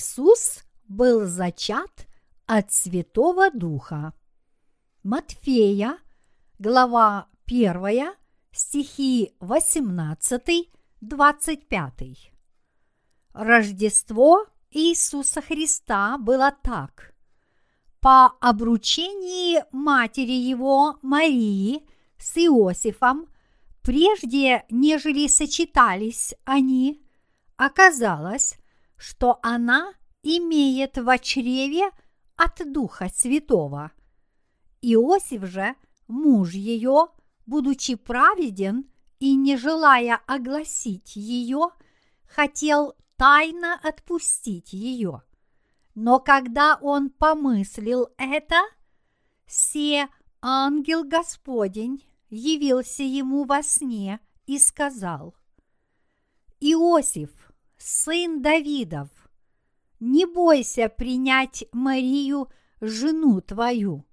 Иисус был зачат от Святого Духа. Матфея, глава 1, стихи 18-25. Рождество Иисуса Христа было так. По обручении матери его Марии с Иосифом, прежде нежели сочетались они, оказалось, что она имеет в чреве от Духа Святого. Иосиф же, муж ее, будучи праведен и не желая огласить ее, хотел тайно отпустить ее. Но когда он помыслил это, се ангел Господень явился ему во сне и сказал, «Иосиф, сын Давидов, не бойся принять Марию, жену твою,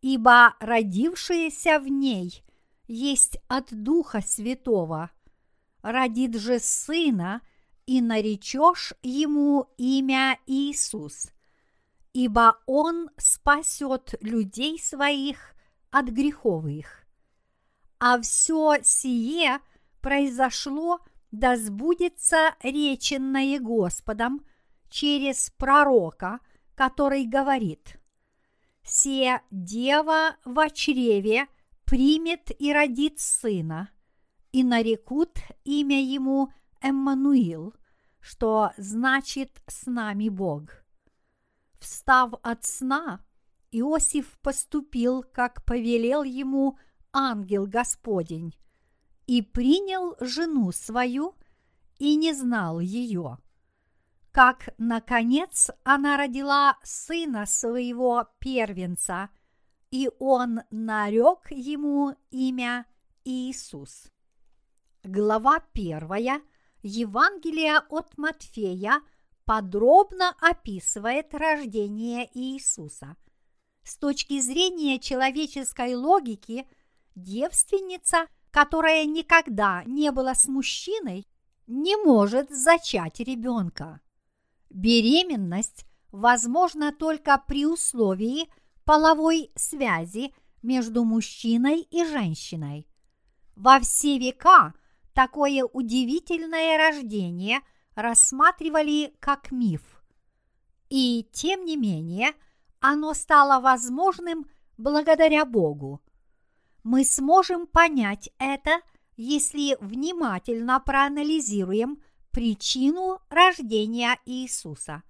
ибо родившаяся в ней есть от Духа Святого. Родит же сына, и наречешь ему имя Иисус, ибо он спасет людей своих от грехов их. А все сие произошло, да сбудется реченное Господом через пророка, который говорит – се дева в чреве примет и родит сына, и нарекут имя ему Эммануил, что значит «с нами Бог». Встав от сна, Иосиф поступил, как повелел ему ангел Господень, и принял жену свою и не знал ее как, наконец, она родила сына своего первенца, и он нарек ему имя Иисус. Глава первая Евангелия от Матфея подробно описывает рождение Иисуса. С точки зрения человеческой логики, девственница, которая никогда не была с мужчиной, не может зачать ребенка. Беременность возможна только при условии половой связи между мужчиной и женщиной. Во все века такое удивительное рождение рассматривали как миф. И тем не менее, оно стало возможным благодаря Богу. Мы сможем понять это, если внимательно проанализируем причину рождения Иисуса.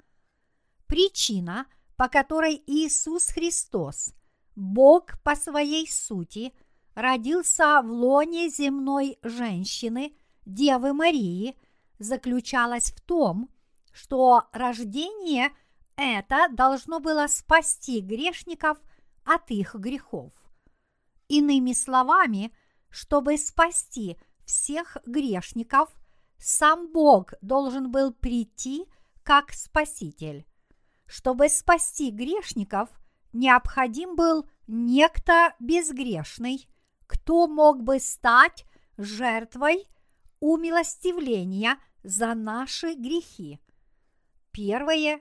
Причина, по которой Иисус Христос, Бог по своей сути, родился в лоне земной женщины, Девы Марии, заключалась в том, что рождение это должно было спасти грешников от их грехов. Иными словами, чтобы спасти всех грешников – сам Бог должен был прийти как Спаситель. Чтобы спасти грешников, необходим был некто безгрешный, кто мог бы стать жертвой умилостивления за наши грехи. Первое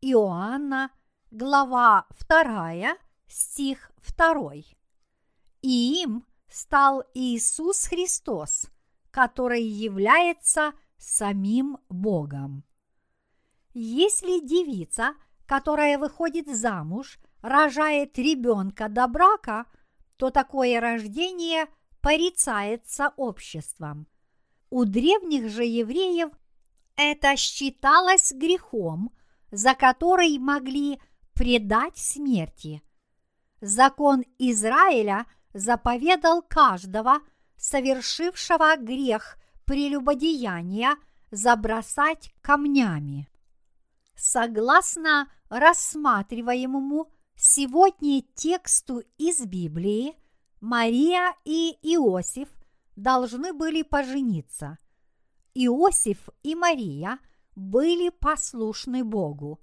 Иоанна, глава 2, стих 2. И им стал Иисус Христос, который является самим Богом. Если девица, которая выходит замуж, рожает ребенка до брака, то такое рождение порицается обществом. У древних же евреев это считалось грехом, за который могли предать смерти. Закон Израиля заповедал каждого – совершившего грех прелюбодеяния забросать камнями. Согласно рассматриваемому сегодня тексту из Библии, Мария и Иосиф должны были пожениться. Иосиф и Мария были послушны Богу.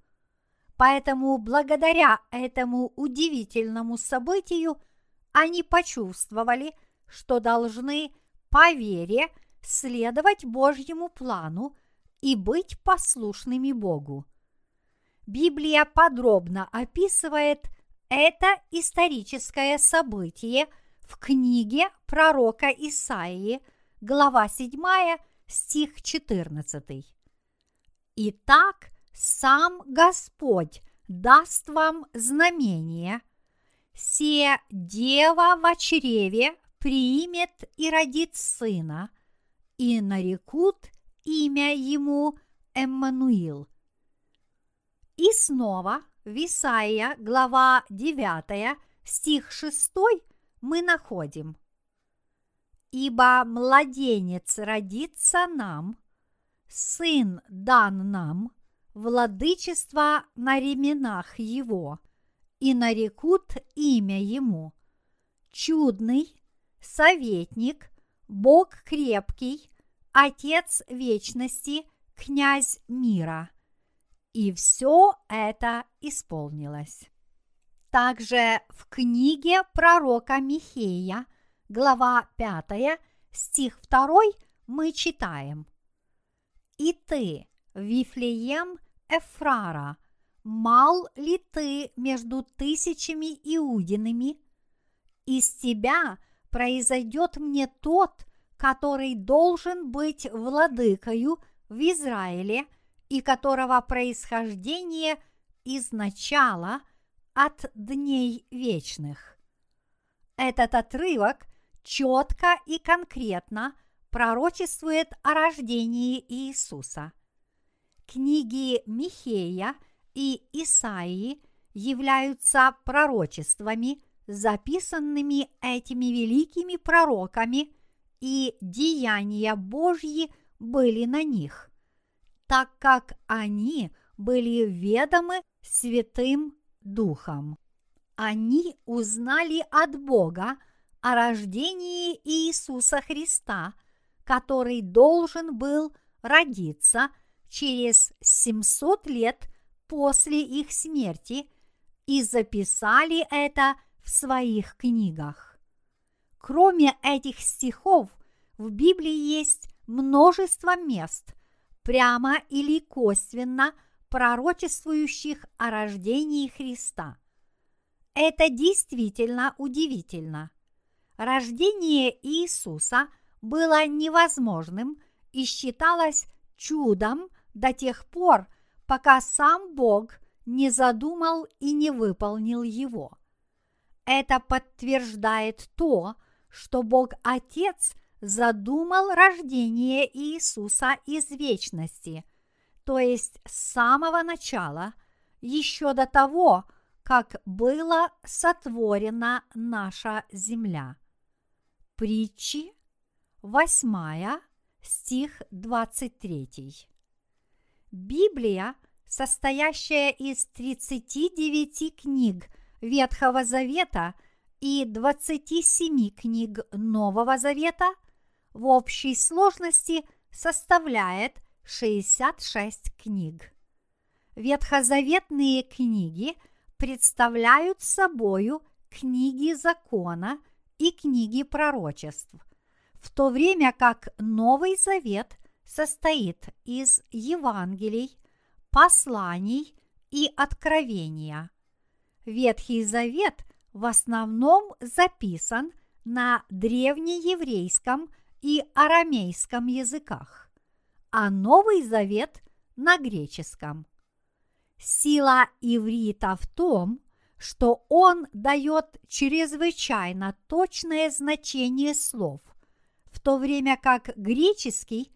Поэтому благодаря этому удивительному событию они почувствовали – что должны по вере следовать Божьему плану и быть послушными Богу. Библия подробно описывает это историческое событие в книге пророка Исаии, глава 7, стих 14. Итак, сам Господь даст вам знамение, се дева в чреве примет и родит сына, и нарекут имя ему Эммануил. И снова в Исаия, глава 9, стих 6 мы находим «Ибо младенец родится нам, сын дан нам, владычество на ременах его, и нарекут имя ему, чудный, советник, Бог крепкий, Отец вечности, князь мира. И все это исполнилось. Также в книге пророка Михея, глава 5, стих 2, мы читаем. «И ты, Вифлеем Эфрара, мал ли ты между тысячами иудинами? Из тебя произойдет мне тот, который должен быть владыкою в Израиле и которого происхождение изначала – от дней вечных. Этот отрывок четко и конкретно пророчествует о рождении Иисуса. Книги Михея и Исаии являются пророчествами, записанными этими великими пророками, и деяния Божьи были на них, так как они были ведомы святым Духом. Они узнали от Бога о рождении Иисуса Христа, который должен был родиться через 700 лет после их смерти и записали это в своих книгах. Кроме этих стихов, в Библии есть множество мест, прямо или косвенно – пророчествующих о рождении Христа. Это действительно удивительно. Рождение Иисуса было невозможным и считалось чудом до тех пор, пока сам Бог не задумал и не выполнил его. Это подтверждает то, что Бог Отец задумал рождение Иисуса из вечности, то есть с самого начала, еще до того, как была сотворена наша земля. Притчи, 8 стих 23. Библия, состоящая из 39 книг Ветхого Завета и 27 книг Нового Завета, в общей сложности составляет 66 книг. Ветхозаветные книги представляют собою книги закона и книги пророчеств, в то время как Новый Завет состоит из Евангелий, посланий и откровения. Ветхий Завет в основном записан на древнееврейском и арамейском языках а Новый Завет на греческом. Сила иврита в том, что он дает чрезвычайно точное значение слов, в то время как греческий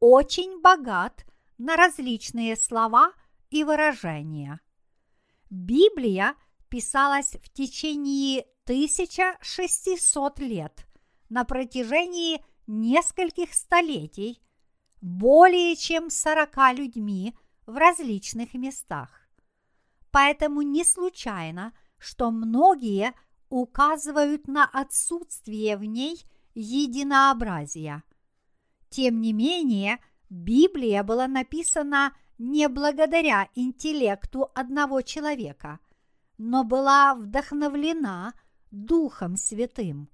очень богат на различные слова и выражения. Библия писалась в течение 1600 лет на протяжении нескольких столетий более чем сорока людьми в различных местах. Поэтому не случайно, что многие указывают на отсутствие в ней единообразия. Тем не менее, Библия была написана не благодаря интеллекту одного человека, но была вдохновлена Духом Святым.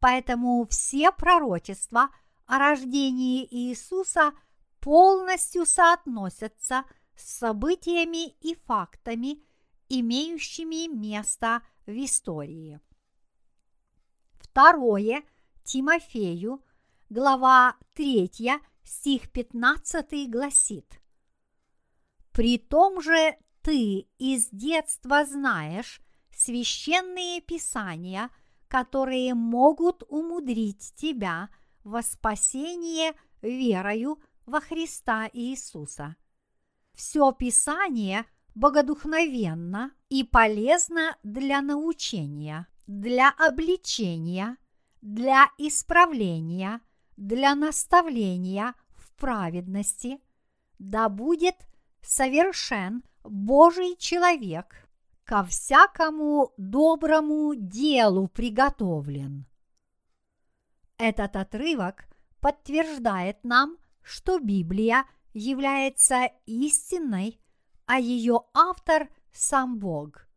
Поэтому все пророчества – о рождении Иисуса полностью соотносятся с событиями и фактами, имеющими место в истории. Второе Тимофею, глава 3, стих 15 гласит «При том же ты из детства знаешь священные писания, которые могут умудрить тебя во спасение верою во Христа Иисуса. Все Писание богодухновенно и полезно для научения, для обличения, для исправления, для наставления в праведности, да будет совершен Божий человек, ко всякому доброму делу приготовлен. Этот отрывок подтверждает нам, что Библия является истинной, а ее автор – сам Бог.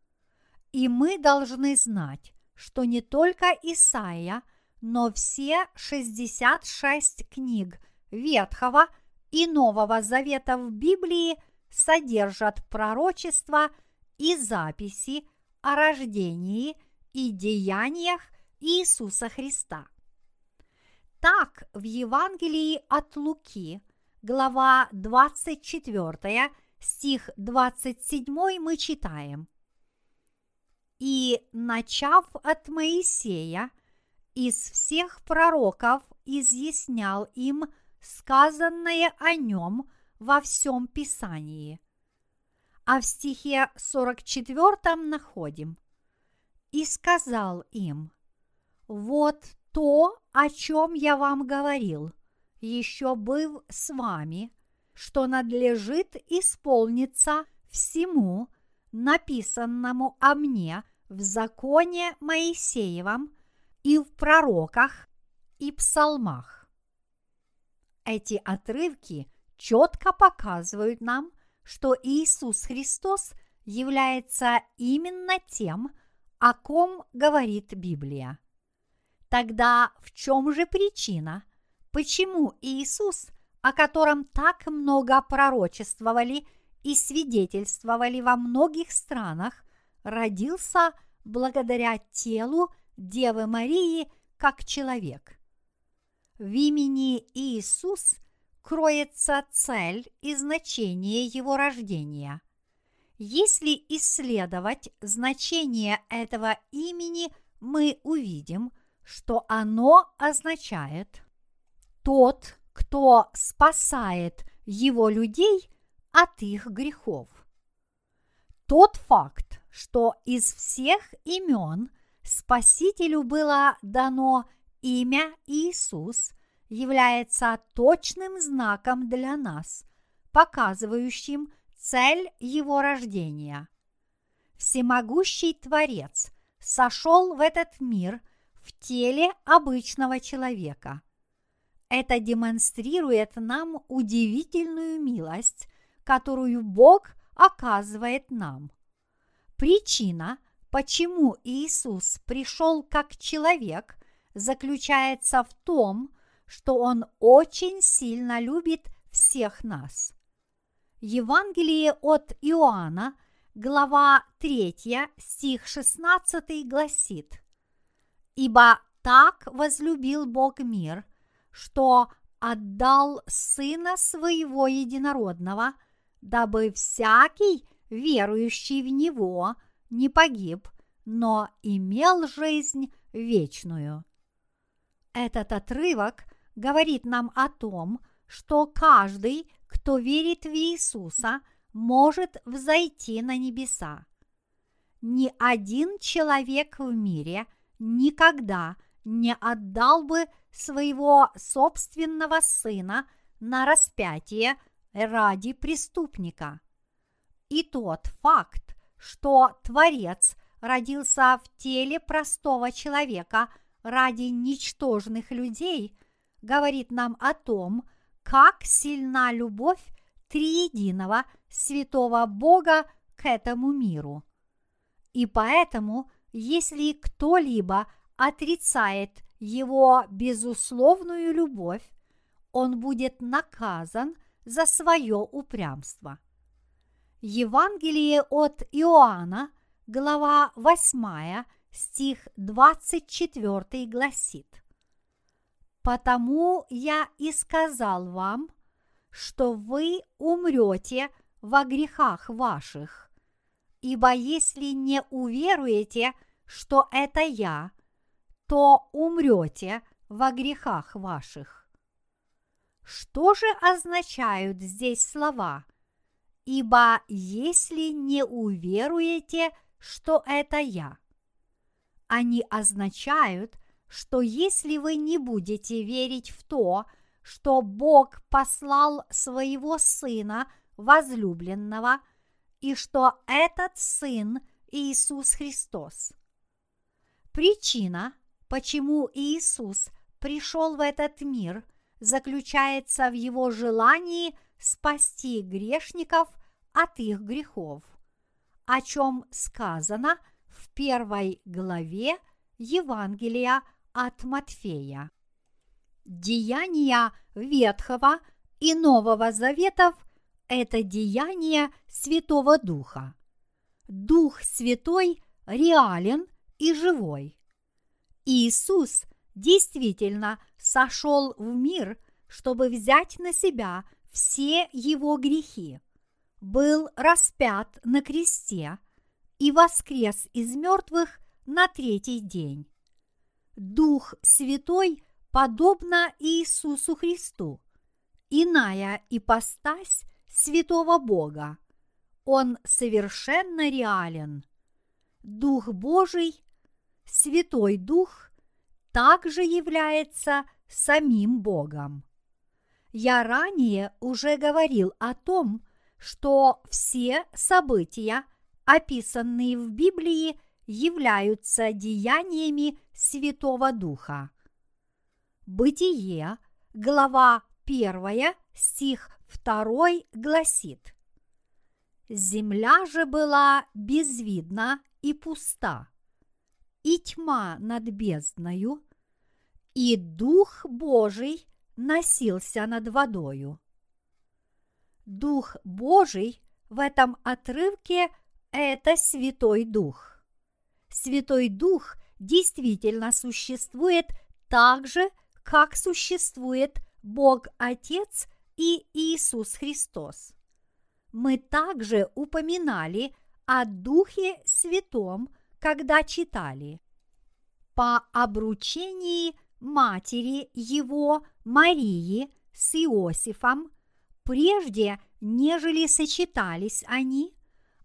И мы должны знать, что не только Исаия, но все 66 книг Ветхого и Нового Завета в Библии содержат пророчества и записи о рождении и деяниях Иисуса Христа – так в Евангелии от Луки, глава 24, стих 27 мы читаем. «И, начав от Моисея, из всех пророков изъяснял им сказанное о нем во всем Писании». А в стихе 44 находим «И сказал им, вот то, о чем я вам говорил, еще был с вами, что надлежит исполниться всему, написанному о мне в законе Моисеевом и в пророках и псалмах. Эти отрывки четко показывают нам, что Иисус Христос является именно тем, о ком говорит Библия. Тогда в чем же причина? Почему Иисус, о котором так много пророчествовали и свидетельствовали во многих странах, родился благодаря телу Девы Марии как человек? В имени Иисус кроется цель и значение его рождения. Если исследовать значение этого имени, мы увидим, что оно означает тот, кто спасает его людей от их грехов. Тот факт, что из всех имен Спасителю было дано имя Иисус, является точным знаком для нас, показывающим цель его рождения. Всемогущий Творец сошел в этот мир – в теле обычного человека. Это демонстрирует нам удивительную милость, которую Бог оказывает нам. Причина, почему Иисус пришел как человек, заключается в том, что Он очень сильно любит всех нас. Евангелие от Иоанна, глава 3, стих 16 гласит – Ибо так возлюбил Бог мир, что отдал Сына Своего Единородного, дабы всякий, верующий в Него, не погиб, но имел жизнь вечную. Этот отрывок говорит нам о том, что каждый, кто верит в Иисуса, может взойти на небеса. Ни один человек в мире – никогда не отдал бы своего собственного сына на распятие ради преступника. И тот факт, что Творец родился в теле простого человека ради ничтожных людей, говорит нам о том, как сильна любовь триединого святого Бога к этому миру. И поэтому если кто-либо отрицает его безусловную любовь, он будет наказан за свое упрямство. Евангелие от Иоанна, глава 8, стих 24 гласит. «Потому я и сказал вам, что вы умрете во грехах ваших, ибо если не уверуете, что это я, то умрете во грехах ваших. Что же означают здесь слова? Ибо если не уверуете, что это я. Они означают, что если вы не будете верить в то, что Бог послал своего Сына возлюбленного, и что этот Сын Иисус Христос. Причина, почему Иисус пришел в этот мир, заключается в его желании спасти грешников от их грехов, о чем сказано в первой главе Евангелия от Матфея. Деяния Ветхого и Нового Заветов – это деяния Святого Духа. Дух Святой реален и живой. Иисус действительно сошел в мир, чтобы взять на себя все его грехи, был распят на кресте и воскрес из мертвых на третий день. Дух Святой подобно Иисусу Христу, иная ипостась святого Бога. Он совершенно реален. Дух Божий, Святой Дух, также является самим Богом. Я ранее уже говорил о том, что все события, описанные в Библии, являются деяниями Святого Духа. Бытие, глава 1, стих 2 гласит Земля же была безвидна и пуста, и тьма над бездною, и Дух Божий носился над водою. Дух Божий в этом отрывке – это Святой Дух. Святой Дух действительно существует так же, как существует Бог Отец и Иисус Христос. Мы также упоминали о Духе Святом, когда читали. По обручении матери его Марии с Иосифом, прежде нежели сочетались они,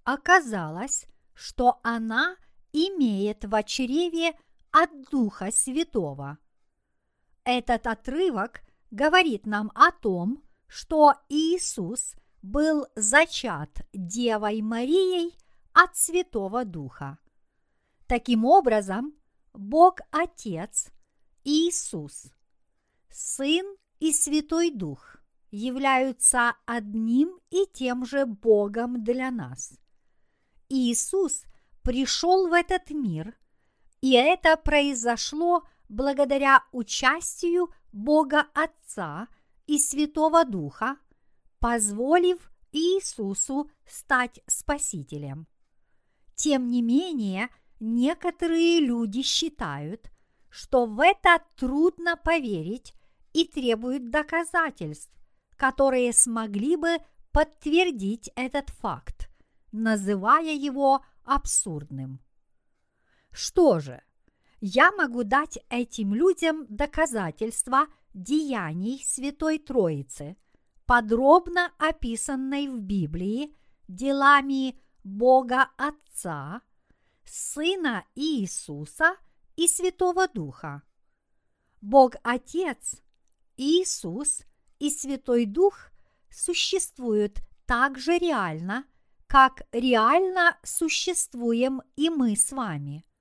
оказалось, что она имеет в чреве от Духа Святого. Этот отрывок говорит нам о том, что Иисус был зачат Девой Марией от Святого Духа. Таким образом, Бог Отец, Иисус, Сын и Святой Дух являются одним и тем же Богом для нас. Иисус пришел в этот мир, и это произошло благодаря участию Бога Отца и Святого Духа, позволив Иисусу стать Спасителем. Тем не менее, некоторые люди считают, что в это трудно поверить и требуют доказательств, которые смогли бы подтвердить этот факт, называя его абсурдным. Что же, я могу дать этим людям доказательства деяний Святой Троицы, подробно описанной в Библии делами Бога Отца, Сына Иисуса и Святого Духа. Бог Отец, Иисус и Святой Дух существуют так же реально, как реально существуем и мы с вами –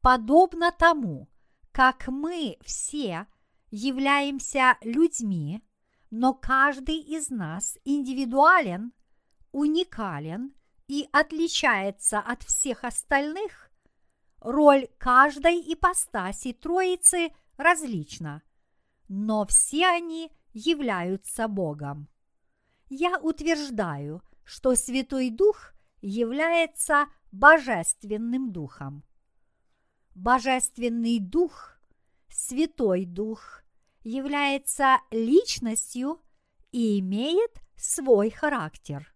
подобно тому, как мы все являемся людьми, но каждый из нас индивидуален, уникален и отличается от всех остальных, роль каждой ипостаси Троицы различна, но все они являются Богом. Я утверждаю, что Святой Дух является Божественным Духом. Божественный Дух, Святой Дух, является личностью и имеет свой характер.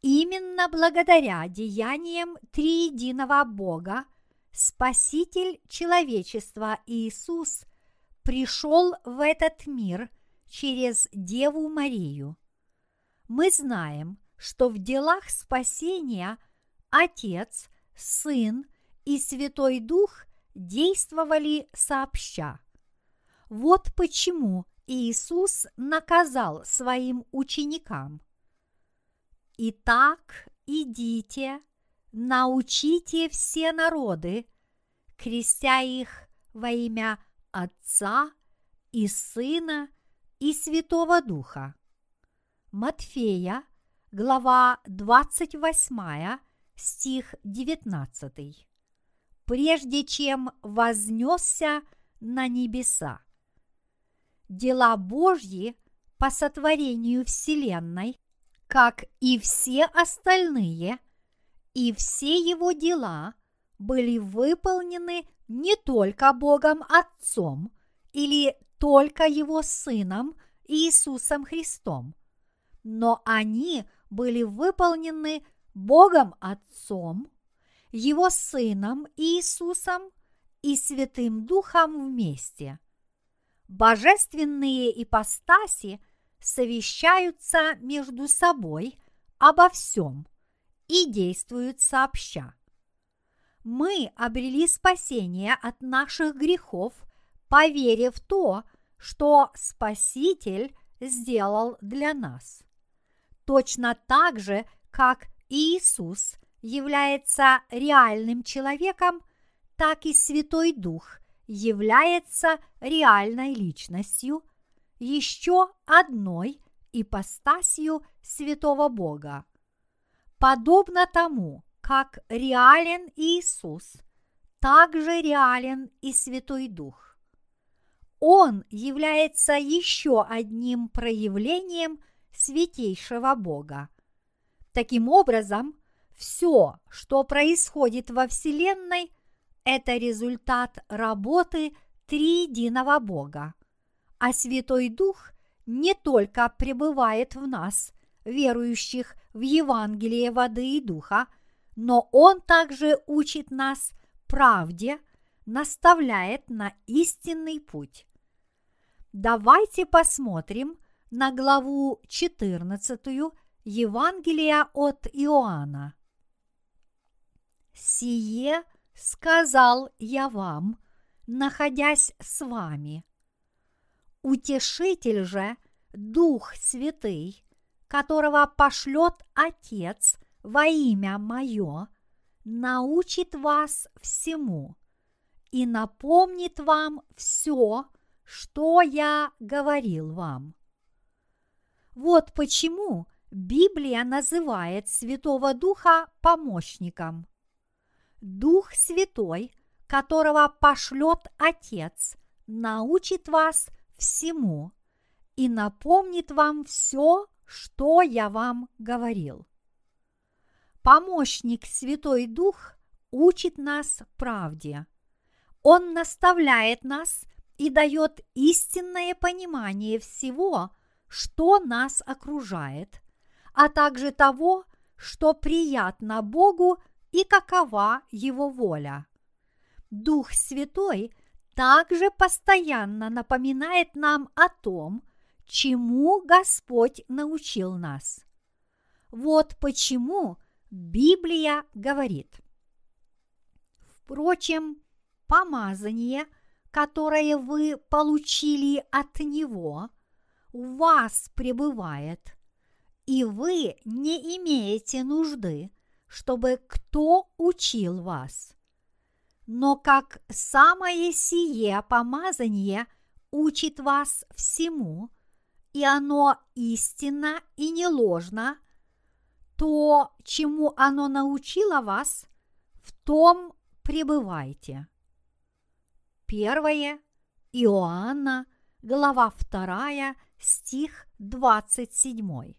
Именно благодаря деяниям триединого Бога Спаситель человечества Иисус пришел в этот мир через Деву Марию. Мы знаем, что в делах спасения Отец, Сын и Святой Дух действовали сообща. Вот почему Иисус наказал своим ученикам. Итак, идите, научите все народы, крестя их во имя Отца и Сына и Святого Духа. Матфея, глава 28, стих 19. Прежде чем вознесся на небеса. Дела Божьи по сотворению Вселенной, как и все остальные, и все его дела были выполнены не только Богом Отцом или только Его Сыном Иисусом Христом – но они были выполнены Богом Отцом, Его Сыном Иисусом и Святым Духом вместе. Божественные ипостаси совещаются между собой обо всем и действуют сообща. Мы обрели спасение от наших грехов, поверив в то, что Спаситель сделал для нас точно так же, как Иисус является реальным человеком, так и Святой Дух является реальной личностью, еще одной ипостасью Святого Бога. Подобно тому, как реален Иисус, также реален и Святой Дух. Он является еще одним проявлением – святейшего Бога. Таким образом, все, что происходит во Вселенной, это результат работы триединого Бога. А Святой Дух не только пребывает в нас, верующих в Евангелие воды и духа, но Он также учит нас правде, наставляет на истинный путь. Давайте посмотрим на главу 14 Евангелия от Иоанна. «Сие сказал я вам, находясь с вами. Утешитель же, Дух Святый, которого пошлет Отец во имя Мое, научит вас всему и напомнит вам все, что я говорил вам. Вот почему Библия называет Святого Духа помощником. Дух Святой, которого пошлет Отец, научит вас всему и напомнит вам все, что я вам говорил. Помощник Святой Дух учит нас правде. Он наставляет нас и дает истинное понимание всего – что нас окружает, а также того, что приятно Богу и какова Его воля. Дух Святой также постоянно напоминает нам о том, чему Господь научил нас. Вот почему Библия говорит. Впрочем, помазание, которое вы получили от Него – у вас пребывает, и вы не имеете нужды, чтобы кто учил вас. Но как самое сие помазание учит вас всему, и оно истинно и не ложно, то, чему оно научило вас, в том пребывайте. Первое Иоанна, глава 2, стих 27.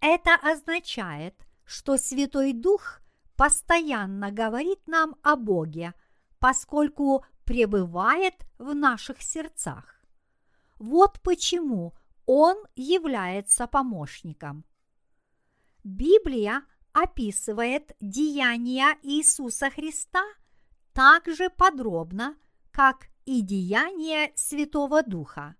Это означает, что Святой Дух постоянно говорит нам о Боге, поскольку пребывает в наших сердцах. Вот почему Он является помощником. Библия описывает деяния Иисуса Христа так же подробно, как и деяния Святого Духа.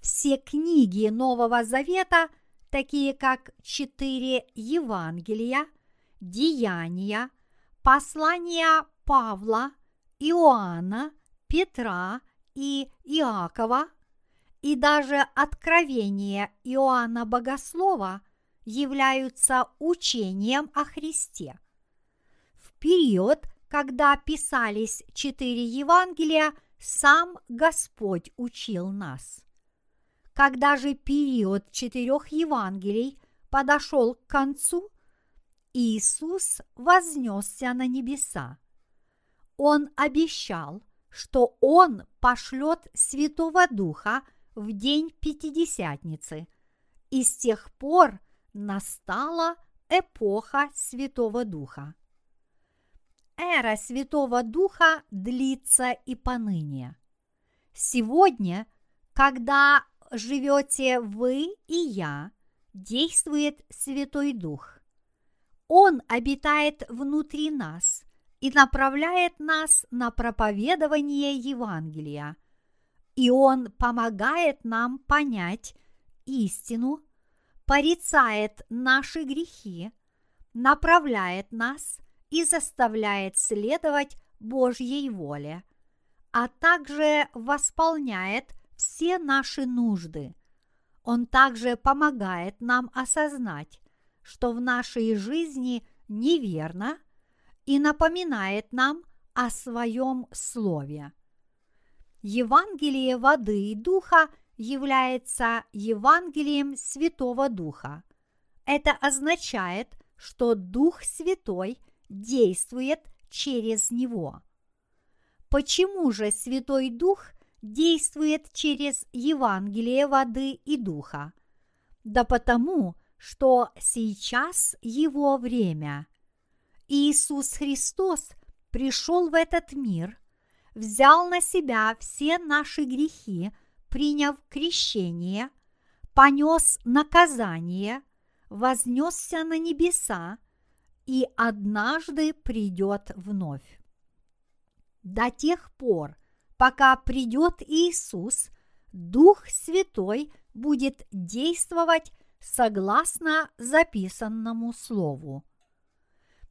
Все книги Нового Завета, такие как четыре Евангелия, Деяния, послания Павла, Иоанна, Петра и Иакова, и даже откровение Иоанна Богослова являются учением о Христе. В период, когда писались четыре Евангелия, сам Господь учил нас. Когда же период четырех Евангелий подошел к концу, Иисус вознесся на небеса. Он обещал, что Он пошлет Святого Духа в день Пятидесятницы, и с тех пор настала эпоха Святого Духа. Эра Святого Духа длится и поныне. Сегодня, когда живете вы и я, действует Святой Дух. Он обитает внутри нас и направляет нас на проповедование Евангелия. И Он помогает нам понять истину, порицает наши грехи, направляет нас и заставляет следовать Божьей воле, а также восполняет все наши нужды. Он также помогает нам осознать, что в нашей жизни неверно и напоминает нам о своем слове. Евангелие воды и духа является Евангелием Святого Духа. Это означает, что Дух Святой действует через него. Почему же Святой Дух действует через Евангелие воды и духа? Да потому, что сейчас его время. Иисус Христос пришел в этот мир, взял на себя все наши грехи, приняв крещение, понес наказание, вознесся на небеса и однажды придет вновь. До тех пор, пока придет Иисус, Дух Святой будет действовать согласно записанному слову.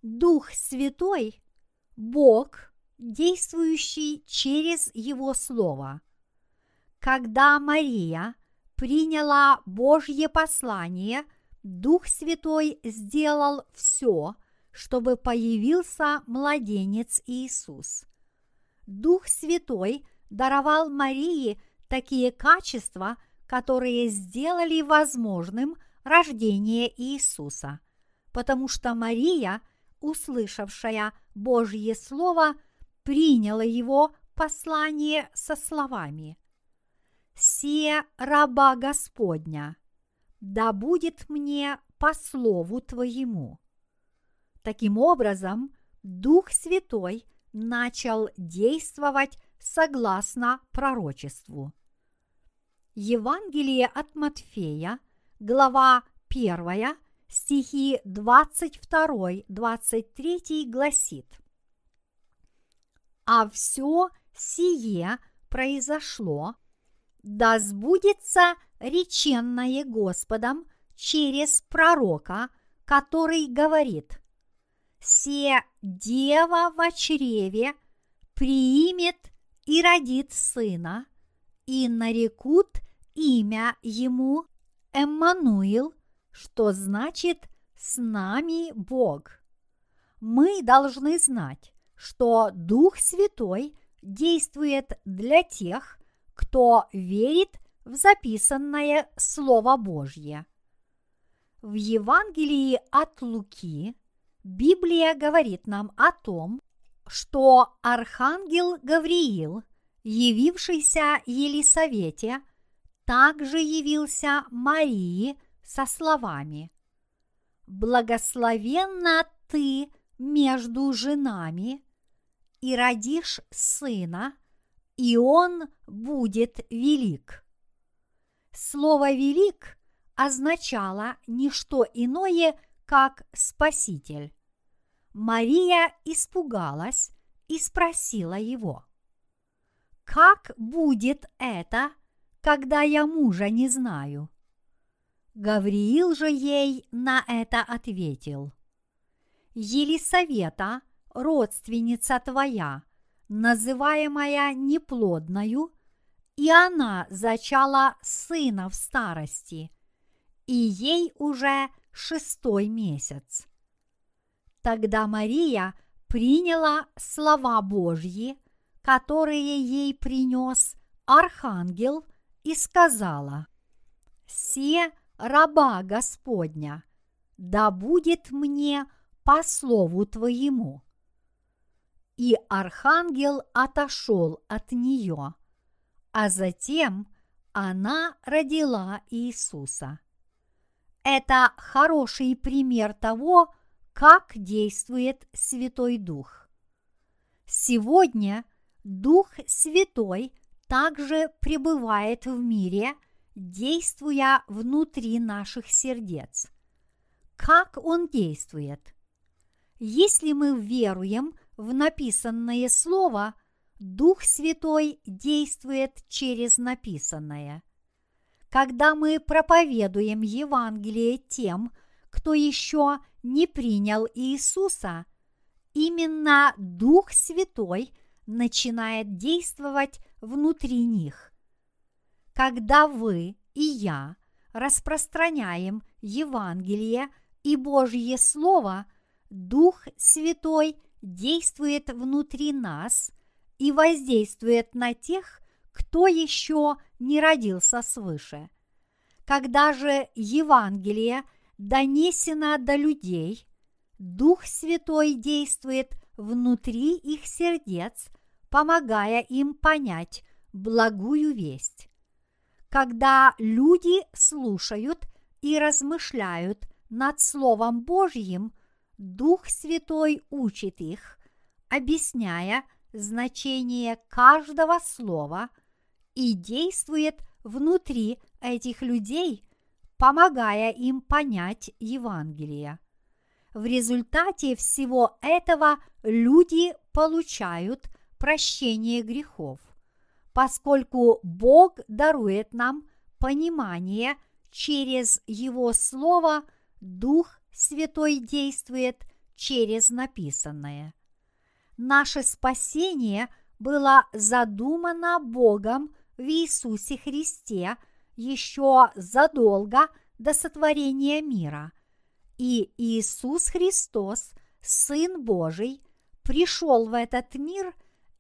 Дух Святой – Бог, действующий через Его Слово. Когда Мария приняла Божье послание, Дух Святой сделал все, чтобы появился младенец Иисус. Дух Святой даровал Марии такие качества, которые сделали возможным рождение Иисуса, потому что Мария, услышавшая Божье Слово, приняла его послание со словами «Се раба Господня, да будет мне по слову Твоему». Таким образом, Дух Святой начал действовать согласно пророчеству. Евангелие от Матфея, глава 1, стихи 22-23 гласит «А все сие произошло, да сбудется реченное Господом через пророка, который говорит, «Се дева в чреве приимет и родит сына, и нарекут имя ему Эммануил, что значит «с нами Бог». Мы должны знать, что Дух Святой действует для тех, кто верит в записанное Слово Божье. В Евангелии от Луки Библия говорит нам о том, что архангел Гавриил, явившийся Елисавете, также явился Марии со словами благословенна ты между женами и родишь сына, и он будет велик. Слово «велик» означало не что иное, как Спаситель. Мария испугалась и спросила его, «Как будет это, когда я мужа не знаю?» Гавриил же ей на это ответил, «Елисавета, родственница твоя, называемая неплодною, и она зачала сына в старости, и ей уже шестой месяц. Тогда Мария приняла слова Божьи, которые ей принес архангел, и сказала, «Се раба Господня, да будет мне по слову Твоему». И архангел отошел от нее, а затем она родила Иисуса. Это хороший пример того, как действует Святой Дух. Сегодня Дух Святой также пребывает в мире, действуя внутри наших сердец. Как Он действует? Если мы веруем в написанное Слово, Дух Святой действует через написанное – когда мы проповедуем Евангелие тем, кто еще не принял Иисуса, именно Дух Святой начинает действовать внутри них. Когда вы и я распространяем Евангелие и Божье Слово, Дух Святой действует внутри нас и воздействует на тех, кто еще не родился свыше. Когда же Евангелие донесено до людей, Дух Святой действует внутри их сердец, помогая им понять благую весть. Когда люди слушают и размышляют над Словом Божьим, Дух Святой учит их, объясняя значение каждого слова – и действует внутри этих людей, помогая им понять Евангелие. В результате всего этого люди получают прощение грехов, поскольку Бог дарует нам понимание через Его Слово, Дух Святой действует через написанное. Наше спасение было задумано Богом в Иисусе Христе еще задолго до сотворения мира. И Иисус Христос, Сын Божий, пришел в этот мир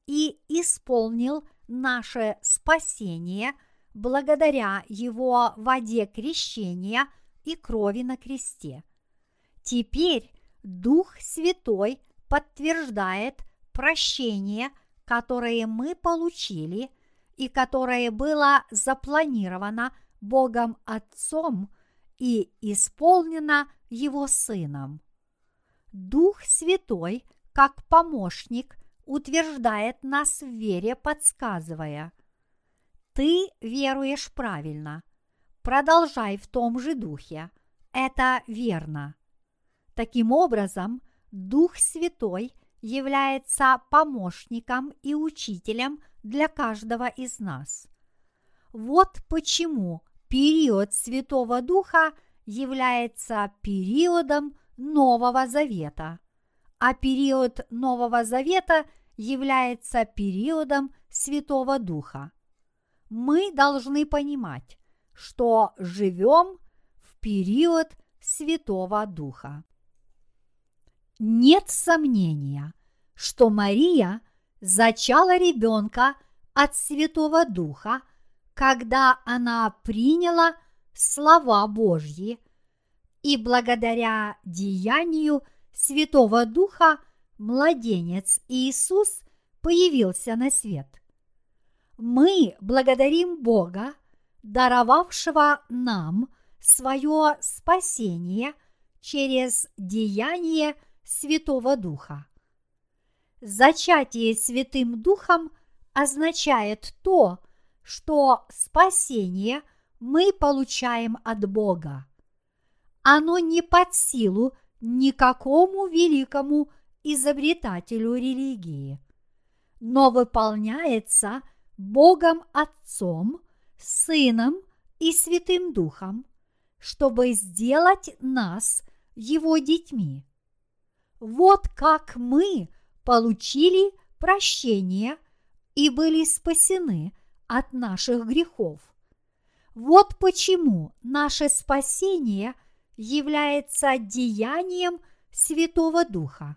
и исполнил наше спасение благодаря Его воде крещения и крови на кресте. Теперь Дух Святой подтверждает прощение, которое мы получили – и которое было запланировано Богом Отцом и исполнено Его Сыном. Дух Святой, как помощник, утверждает нас в вере, подсказывая «Ты веруешь правильно, продолжай в том же духе, это верно». Таким образом, Дух Святой является помощником и учителем – для каждого из нас. Вот почему период Святого Духа является периодом Нового Завета, а период Нового Завета является периодом Святого Духа. Мы должны понимать, что живем в период Святого Духа. Нет сомнения, что Мария – зачала ребенка от Святого Духа, когда она приняла слова Божьи, и благодаря деянию Святого Духа младенец Иисус появился на свет. Мы благодарим Бога, даровавшего нам свое спасение через деяние Святого Духа. Зачатие Святым Духом означает то, что спасение мы получаем от Бога. Оно не под силу никакому великому изобретателю религии, но выполняется Богом Отцом, Сыном и Святым Духом, чтобы сделать нас Его детьми. Вот как мы получили прощение и были спасены от наших грехов. Вот почему наше спасение является деянием Святого Духа.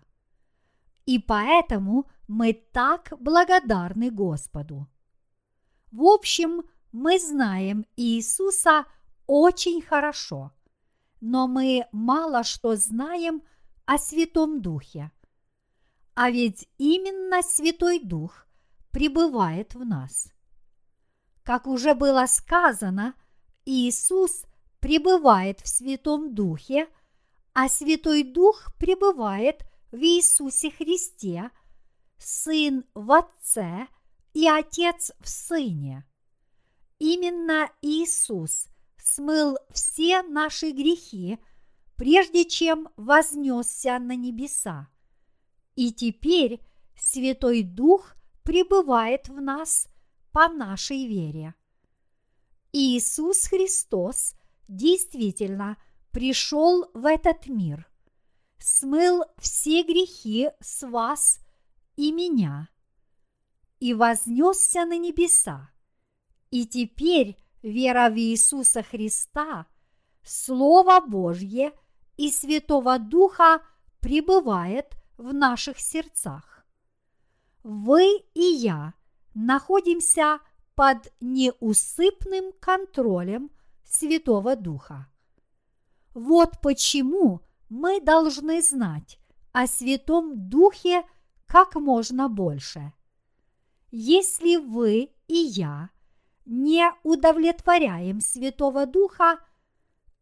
И поэтому мы так благодарны Господу. В общем, мы знаем Иисуса очень хорошо, но мы мало что знаем о Святом Духе. А ведь именно Святой Дух пребывает в нас. Как уже было сказано, Иисус пребывает в Святом Духе, а Святой Дух пребывает в Иисусе Христе, Сын в Отце и Отец в Сыне. Именно Иисус смыл все наши грехи, прежде чем вознесся на небеса. И теперь Святой Дух пребывает в нас по нашей вере. Иисус Христос действительно пришел в этот мир, смыл все грехи с вас и меня и вознесся на небеса. И теперь вера в Иисуса Христа, Слово Божье и Святого Духа пребывает в наших сердцах. Вы и я находимся под неусыпным контролем Святого Духа. Вот почему мы должны знать о Святом Духе как можно больше. Если вы и я не удовлетворяем Святого Духа,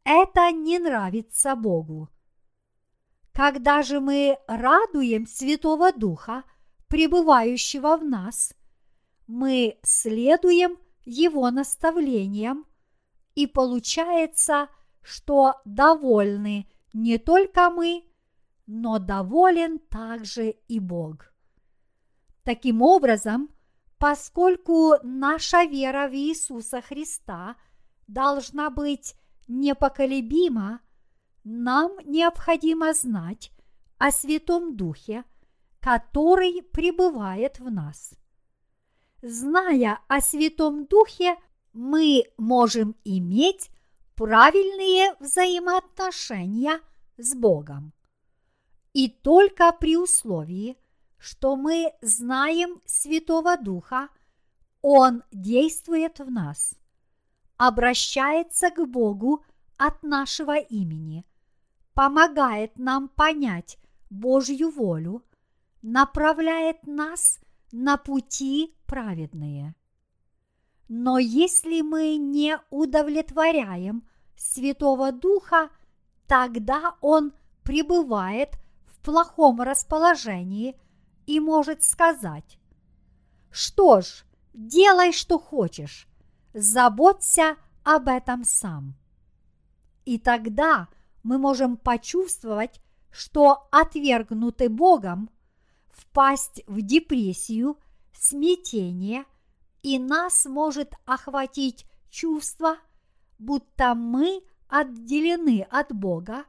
это не нравится Богу. Когда же мы радуем Святого Духа, пребывающего в нас, мы следуем Его наставлениям, и получается, что довольны не только мы, но доволен также и Бог. Таким образом, поскольку наша вера в Иисуса Христа должна быть непоколебима, нам необходимо знать о Святом Духе, который пребывает в нас. Зная о Святом Духе, мы можем иметь правильные взаимоотношения с Богом. И только при условии, что мы знаем Святого Духа, Он действует в нас, обращается к Богу от нашего имени, помогает нам понять Божью волю, направляет нас на пути праведные. Но если мы не удовлетворяем Святого Духа, тогда Он пребывает плохом расположении и может сказать, что ж, делай, что хочешь, заботься об этом сам. И тогда мы можем почувствовать, что отвергнуты Богом, впасть в депрессию, смятение, и нас может охватить чувство, будто мы отделены от Бога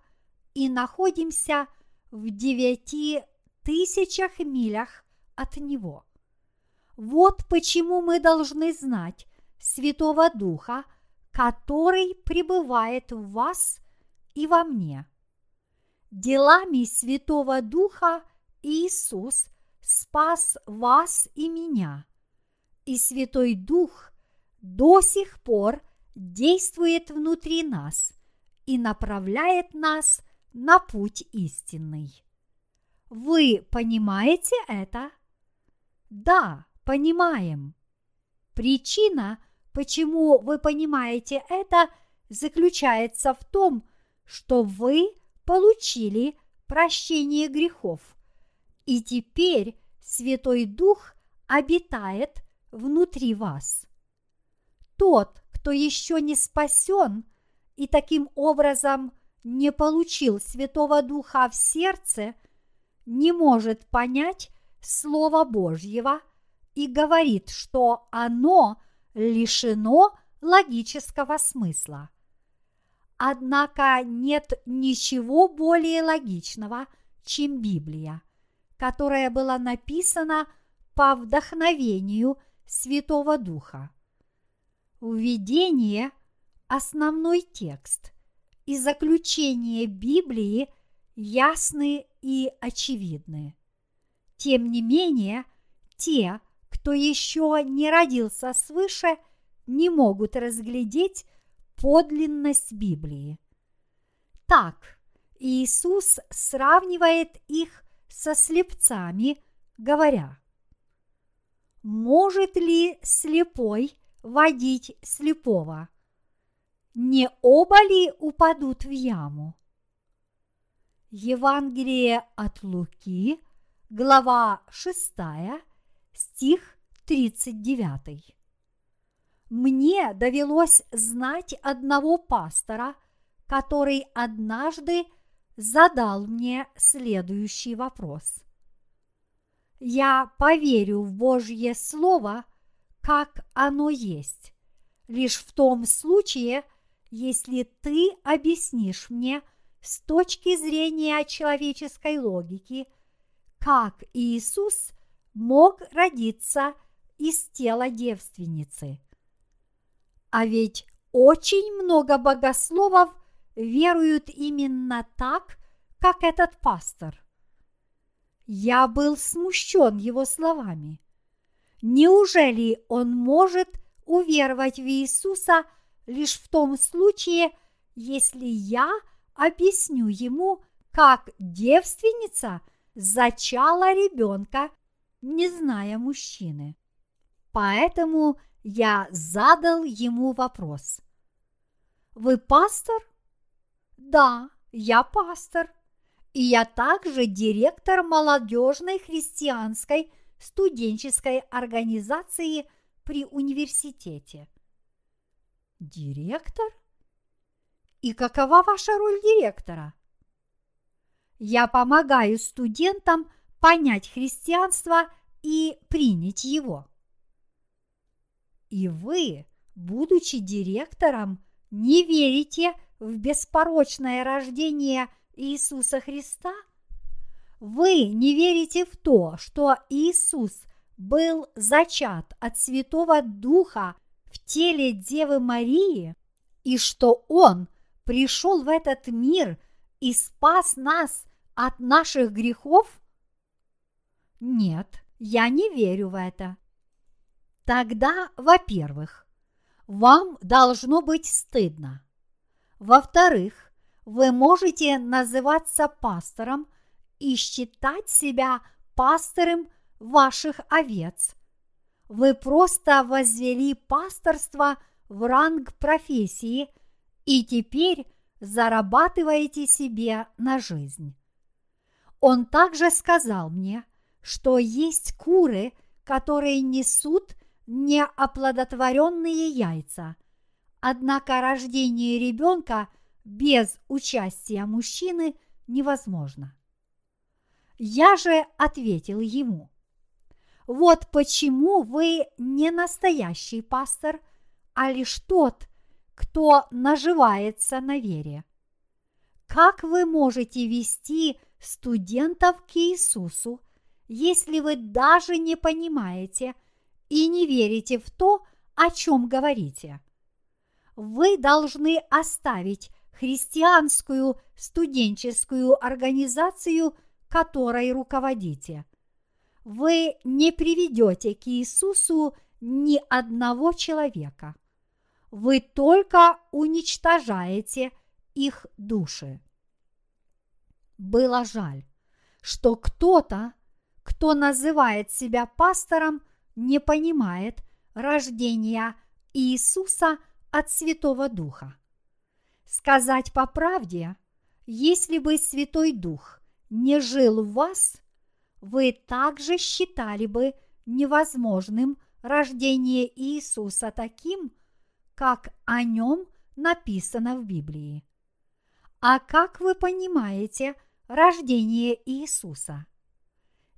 и находимся в девяти тысячах милях от Него. Вот почему мы должны знать Святого Духа, который пребывает в вас и во мне. Делами Святого Духа Иисус спас вас и меня, и Святой Дух до сих пор действует внутри нас и направляет нас на путь истинный. Вы понимаете это? Да, понимаем. Причина, почему вы понимаете это, заключается в том, что вы получили прощение грехов, и теперь Святой Дух обитает внутри вас. Тот, кто еще не спасен и таким образом не получил Святого Духа в сердце, не может понять Слова Божьего и говорит, что оно лишено логического смысла. Однако нет ничего более логичного, чем Библия, которая была написана по вдохновению Святого Духа. Введение – основной текст, и заключение Библии ясны и очевидны. Тем не менее, те, кто еще не родился свыше, не могут разглядеть подлинность Библии. Так, Иисус сравнивает их со слепцами, говоря, «Может ли слепой водить слепого? Не оба ли упадут в яму?» Евангелие от Луки, глава 6, стих 39. Мне довелось знать одного пастора, который однажды задал мне следующий вопрос. Я поверю в Божье Слово, как оно есть, лишь в том случае, если ты объяснишь мне с точки зрения человеческой логики, как Иисус мог родиться из тела девственницы – а ведь очень много богословов веруют именно так, как этот пастор. Я был смущен его словами. Неужели он может уверовать в Иисуса лишь в том случае, если я объясню ему, как девственница зачала ребенка, не зная мужчины? Поэтому я задал ему вопрос. Вы пастор? Да, я пастор. И я также директор молодежной христианской студенческой организации при университете. Директор? И какова ваша роль директора? Я помогаю студентам понять христианство и принять его. И вы, будучи директором, не верите в беспорочное рождение Иисуса Христа? Вы не верите в то, что Иисус был зачат от Святого Духа в теле Девы Марии, и что Он пришел в этот мир и спас нас от наших грехов? Нет, я не верю в это. Тогда, во-первых, вам должно быть стыдно. Во-вторых, вы можете называться пастором и считать себя пастором ваших овец. Вы просто возвели пасторство в ранг профессии и теперь зарабатываете себе на жизнь. Он также сказал мне, что есть куры, которые несут неоплодотворенные яйца. Однако рождение ребенка без участия мужчины невозможно. Я же ответил ему, вот почему вы не настоящий пастор, а лишь тот, кто наживается на вере. Как вы можете вести студентов к Иисусу, если вы даже не понимаете – и не верите в то, о чем говорите. Вы должны оставить христианскую студенческую организацию, которой руководите. Вы не приведете к Иисусу ни одного человека. Вы только уничтожаете их души. Было жаль, что кто-то, кто называет себя пастором, не понимает рождения Иисуса от Святого Духа. Сказать по правде, если бы Святой Дух не жил в вас, вы также считали бы невозможным рождение Иисуса таким, как о нем написано в Библии. А как вы понимаете рождение Иисуса?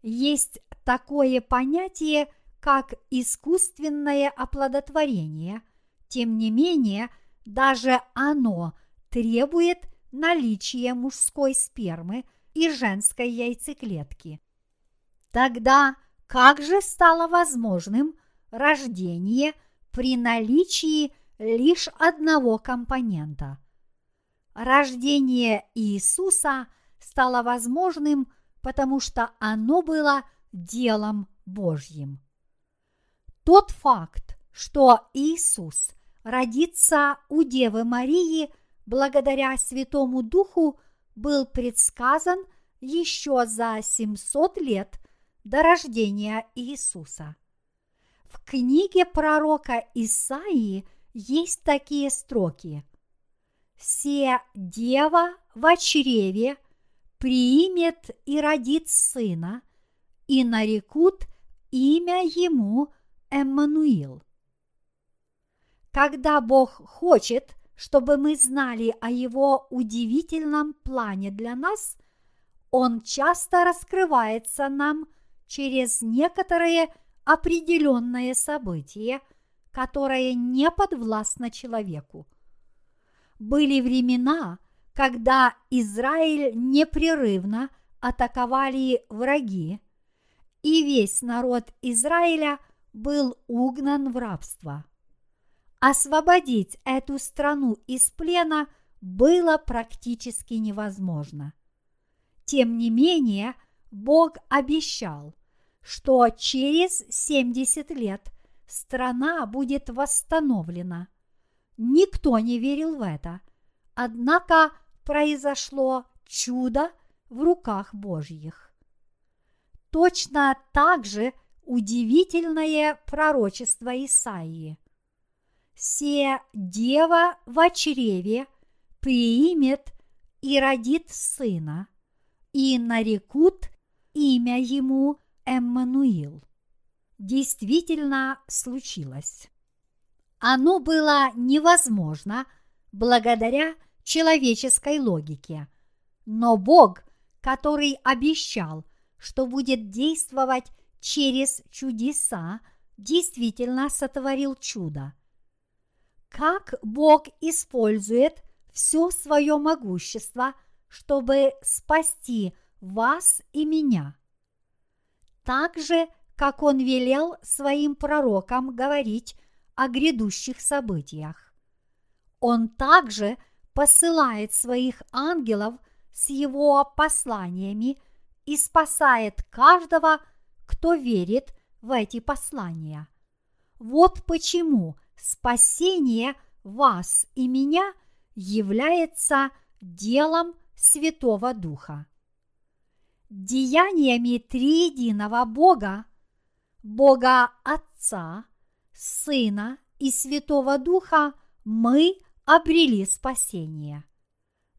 Есть такое понятие, как искусственное оплодотворение, тем не менее, даже оно требует наличия мужской спермы и женской яйцеклетки. Тогда как же стало возможным рождение при наличии лишь одного компонента? Рождение Иисуса стало возможным, потому что оно было делом Божьим. Тот факт, что Иисус родится у Девы Марии благодаря Святому Духу, был предсказан еще за 700 лет до рождения Иисуса. В книге пророка Исаии есть такие строки. «Се дева в чреве примет и родит сына, и нарекут имя ему Эммануил». Когда Бог хочет, чтобы мы знали о Его удивительном плане для нас, Он часто раскрывается нам через некоторые определенные события, которые не подвластны человеку. Были времена, когда Израиль непрерывно атаковали враги, и весь народ Израиля был угнан в рабство. Освободить эту страну из плена было практически невозможно. Тем не менее, Бог обещал, что через 70 лет страна будет восстановлена. Никто не верил в это, однако произошло чудо в руках Божьих. Точно так же удивительное пророчество Исаии – се дева в чреве примет и родит сына, и нарекут имя ему Эммануил. Действительно случилось. Оно было невозможно благодаря человеческой логике, но Бог, который обещал, что будет действовать через чудеса, действительно сотворил чудо как Бог использует все свое могущество, чтобы спасти вас и меня. Так же, как Он велел своим пророкам говорить о грядущих событиях. Он также посылает своих ангелов с его посланиями и спасает каждого, кто верит в эти послания. Вот почему – спасение вас и меня является делом Святого Духа. Деяниями триединого Бога, Бога Отца, Сына и Святого Духа мы обрели спасение.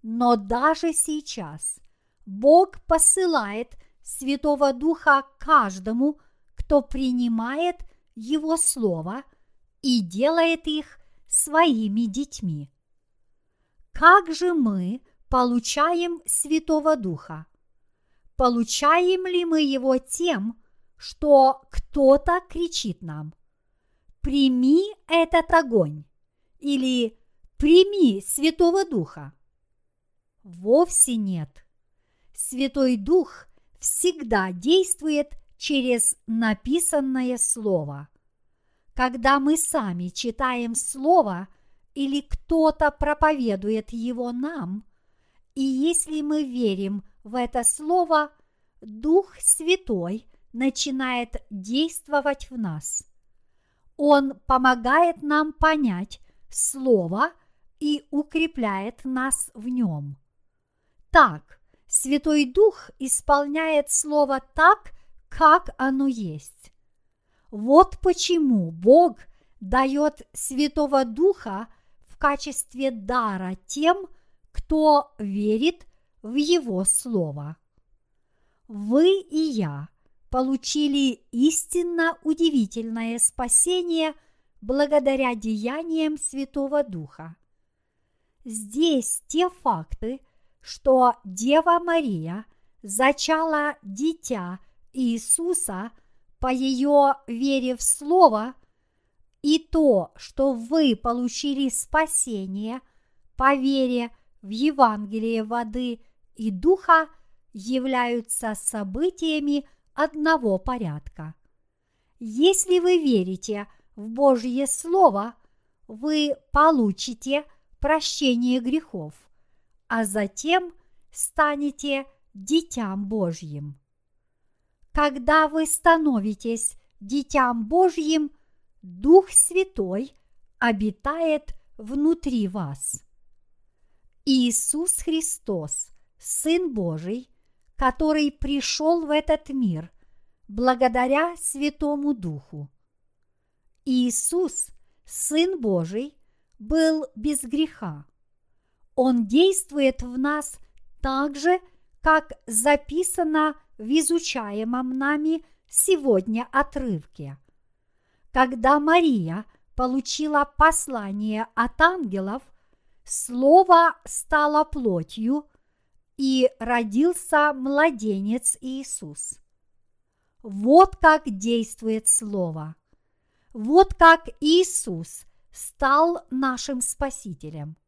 Но даже сейчас Бог посылает Святого Духа каждому, кто принимает Его Слово – и делает их своими детьми. Как же мы получаем Святого Духа? Получаем ли мы его тем, что кто-то кричит нам «Прими этот огонь» или «Прими Святого Духа»? Вовсе нет. Святой Дух всегда действует через написанное Слово – когда мы сами читаем Слово или кто-то проповедует его нам, и если мы верим в это Слово, Дух Святой начинает действовать в нас. Он помогает нам понять Слово и укрепляет нас в нем. Так, Святой Дух исполняет Слово так, как оно есть. Вот почему Бог дает Святого Духа в качестве дара тем, кто верит в Его Слово. Вы и я получили истинно удивительное спасение благодаря деяниям Святого Духа. Здесь те факты, что Дева Мария зачала дитя Иисуса по ее вере в Слово, и то, что вы получили спасение по вере в Евангелие воды и духа, являются событиями одного порядка. Если вы верите в Божье Слово, вы получите прощение грехов, а затем станете Дитям Божьим. Когда вы становитесь Дитям Божьим, Дух Святой обитает внутри вас. Иисус Христос, Сын Божий, который пришел в этот мир благодаря Святому Духу. Иисус, Сын Божий, был без греха. Он действует в нас так же, как записано в изучаемом нами сегодня отрывке. Когда Мария получила послание от ангелов, Слово стало плотью, и родился младенец Иисус. Вот как действует Слово. Вот как Иисус стал нашим Спасителем.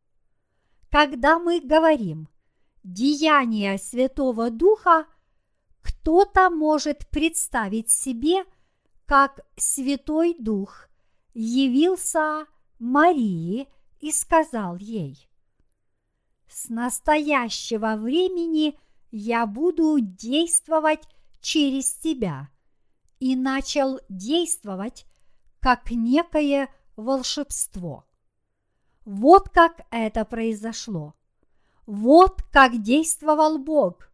Когда мы говорим «деяние Святого Духа», кто-то может представить себе, как Святой Дух явился Марии и сказал ей, «С настоящего времени я буду действовать через тебя» и начал действовать как некое волшебство. Вот как это произошло. Вот как действовал Бог.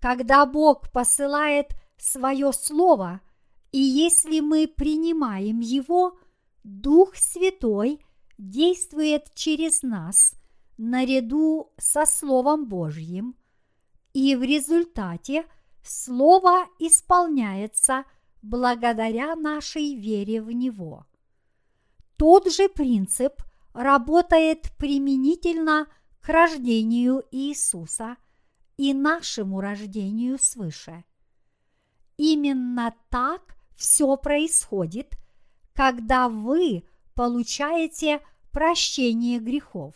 Когда Бог посылает свое слово, и если мы принимаем его, Дух Святой действует через нас наряду со Словом Божьим, и в результате Слово исполняется благодаря нашей вере в Него. Тот же принцип работает применительно к рождению Иисуса и нашему рождению свыше. Именно так все происходит, когда вы получаете прощение грехов.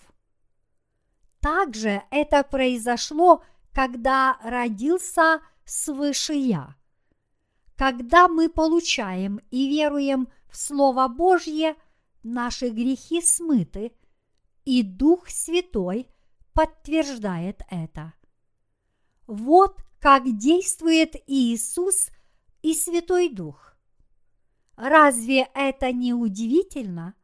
Также это произошло, когда родился свыше Я. Когда мы получаем и веруем в Слово Божье – наши грехи смыты, и Дух Святой подтверждает это. Вот как действует Иисус и Святой Дух. Разве это не удивительно?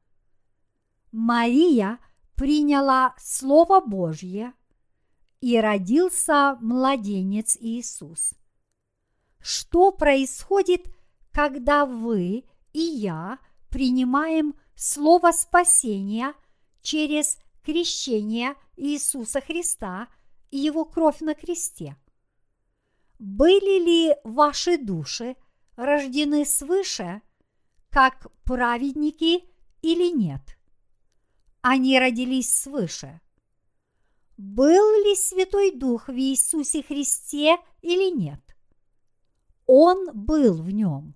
Мария приняла Слово Божье, и родился младенец Иисус. Что происходит, когда вы и я принимаем слово спасения через крещение Иисуса Христа и Его кровь на кресте. Были ли ваши души рождены свыше, как праведники или нет? Они родились свыше. Был ли Святой Дух в Иисусе Христе или нет? Он был в нем.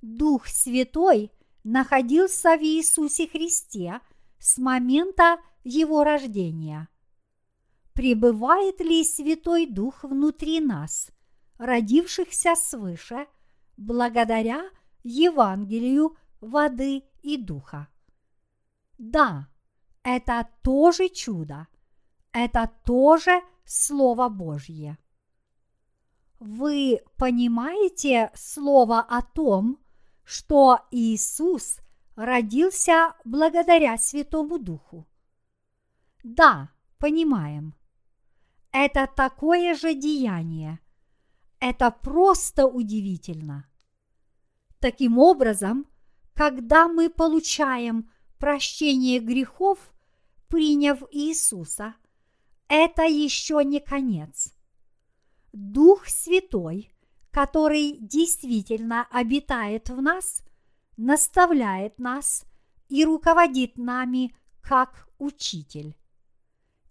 Дух Святой находился в Иисусе Христе с момента его рождения. Пребывает ли Святой Дух внутри нас, родившихся свыше, благодаря Евангелию воды и духа? Да, это тоже чудо, это тоже Слово Божье. Вы понимаете слово о том, что Иисус родился благодаря Святому Духу. Да, понимаем. Это такое же деяние. Это просто удивительно. Таким образом, когда мы получаем прощение грехов, приняв Иисуса, это еще не конец. Дух Святой, который действительно обитает в нас, наставляет нас и руководит нами как учитель.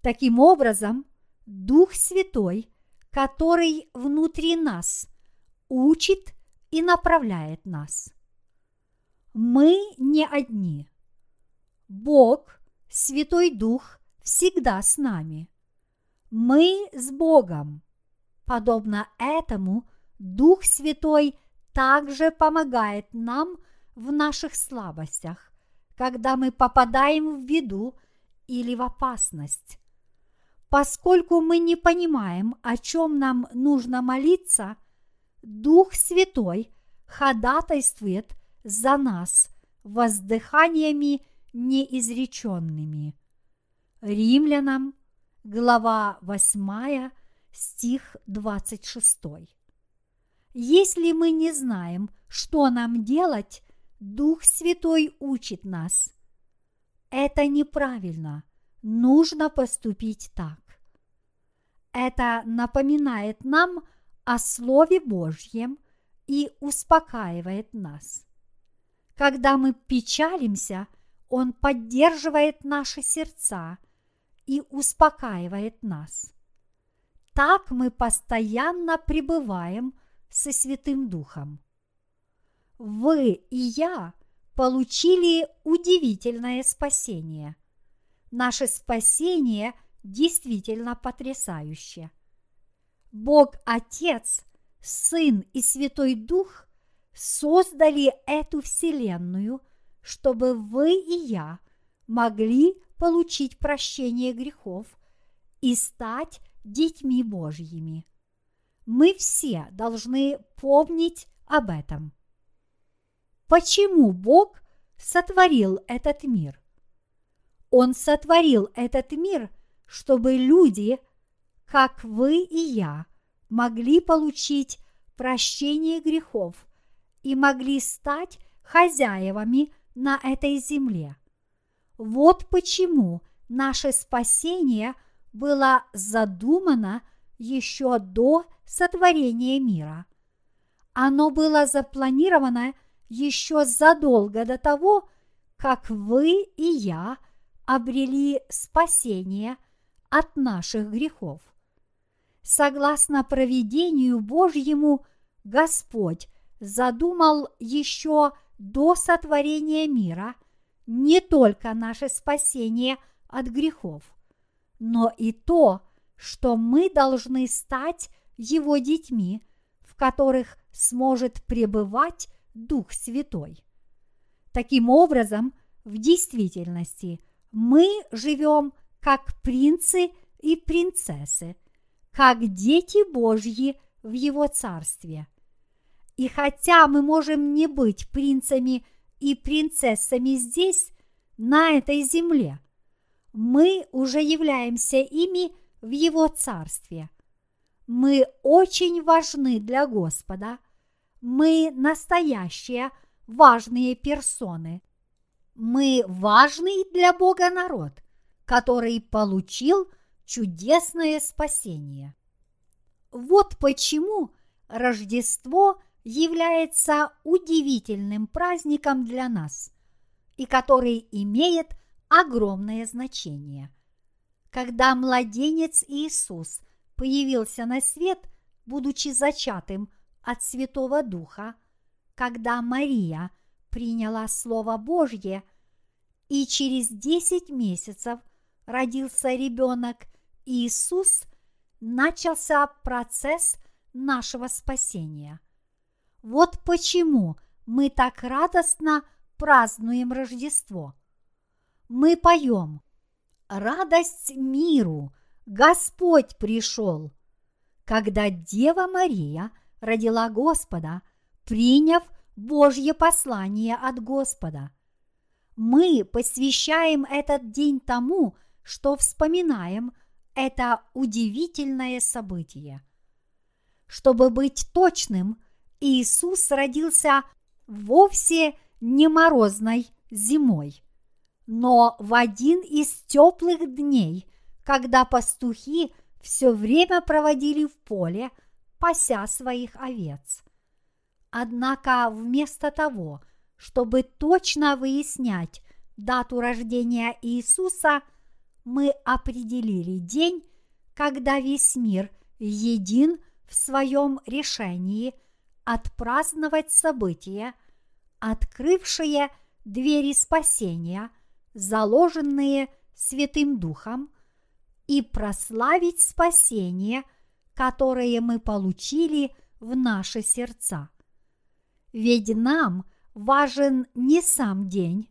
Таким образом, Дух Святой, который внутри нас, учит и направляет нас. Мы не одни. Бог, Святой Дух, всегда с нами. Мы с Богом. Подобно этому, Дух Святой также помогает нам в наших слабостях, когда мы попадаем в беду или в опасность. Поскольку мы не понимаем, о чем нам нужно молиться, Дух Святой ходатайствует за нас воздыханиями неизреченными. Римлянам, глава 8, стих 26. Если мы не знаем, что нам делать, Дух Святой учит нас. Это неправильно. Нужно поступить так. Это напоминает нам о Слове Божьем и успокаивает нас. Когда мы печалимся, Он поддерживает наши сердца и успокаивает нас. Так мы постоянно пребываем со Святым Духом. Вы и я получили удивительное спасение. Наше спасение действительно потрясающе. Бог Отец, Сын и Святой Дух создали эту Вселенную, чтобы вы и я могли получить прощение грехов и стать детьми Божьими. Мы все должны помнить об этом. Почему Бог сотворил этот мир? Он сотворил этот мир, чтобы люди, как вы и я, могли получить прощение грехов и могли стать хозяевами на этой земле. Вот почему наше спасение было задумано еще до сотворения мира. Оно было запланировано еще задолго до того, как вы и я обрели спасение от наших грехов. Согласно проведению Божьему, Господь задумал еще до сотворения мира не только наше спасение от грехов, но и то, что мы должны стать Его детьми, в которых сможет пребывать Дух Святой. Таким образом, в действительности мы живем как принцы и принцессы, как дети Божьи в Его Царстве. И хотя мы можем не быть принцами и принцессами здесь, на этой земле, мы уже являемся ими в Его Царстве. Мы очень важны для Господа. Мы настоящие важные персоны. Мы важный для Бога народ, который получил чудесное спасение. Вот почему Рождество является удивительным праздником для нас и который имеет огромное значение – когда младенец Иисус появился на свет, будучи зачатым от Святого Духа, когда Мария приняла Слово Божье, и через десять месяцев родился ребенок Иисус, начался процесс нашего спасения. Вот почему мы так радостно празднуем Рождество. Мы поем радость миру, Господь пришел. Когда Дева Мария родила Господа, приняв Божье послание от Господа. Мы посвящаем этот день тому, что вспоминаем это удивительное событие. Чтобы быть точным, Иисус родился вовсе не морозной зимой – но в один из теплых дней, когда пастухи все время проводили в поле, пася своих овец. Однако вместо того, чтобы точно выяснять дату рождения Иисуса, мы определили день, когда весь мир един в своем решении отпраздновать события, открывшие двери спасения, заложенные Святым Духом, и прославить спасение, которое мы получили в наши сердца. Ведь нам важен не сам день,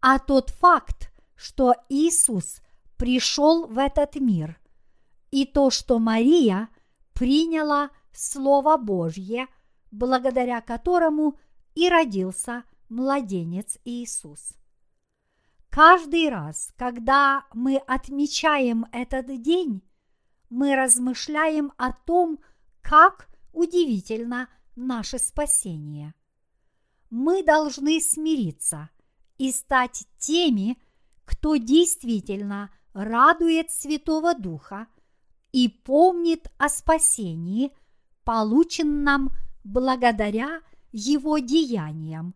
а тот факт, что Иисус пришел в этот мир, и то, что Мария приняла Слово Божье, благодаря которому и родился младенец Иисус. Каждый раз, когда мы отмечаем этот день, мы размышляем о том, как удивительно наше спасение. Мы должны смириться и стать теми, кто действительно радует Святого Духа и помнит о спасении, полученном благодаря Его деяниям,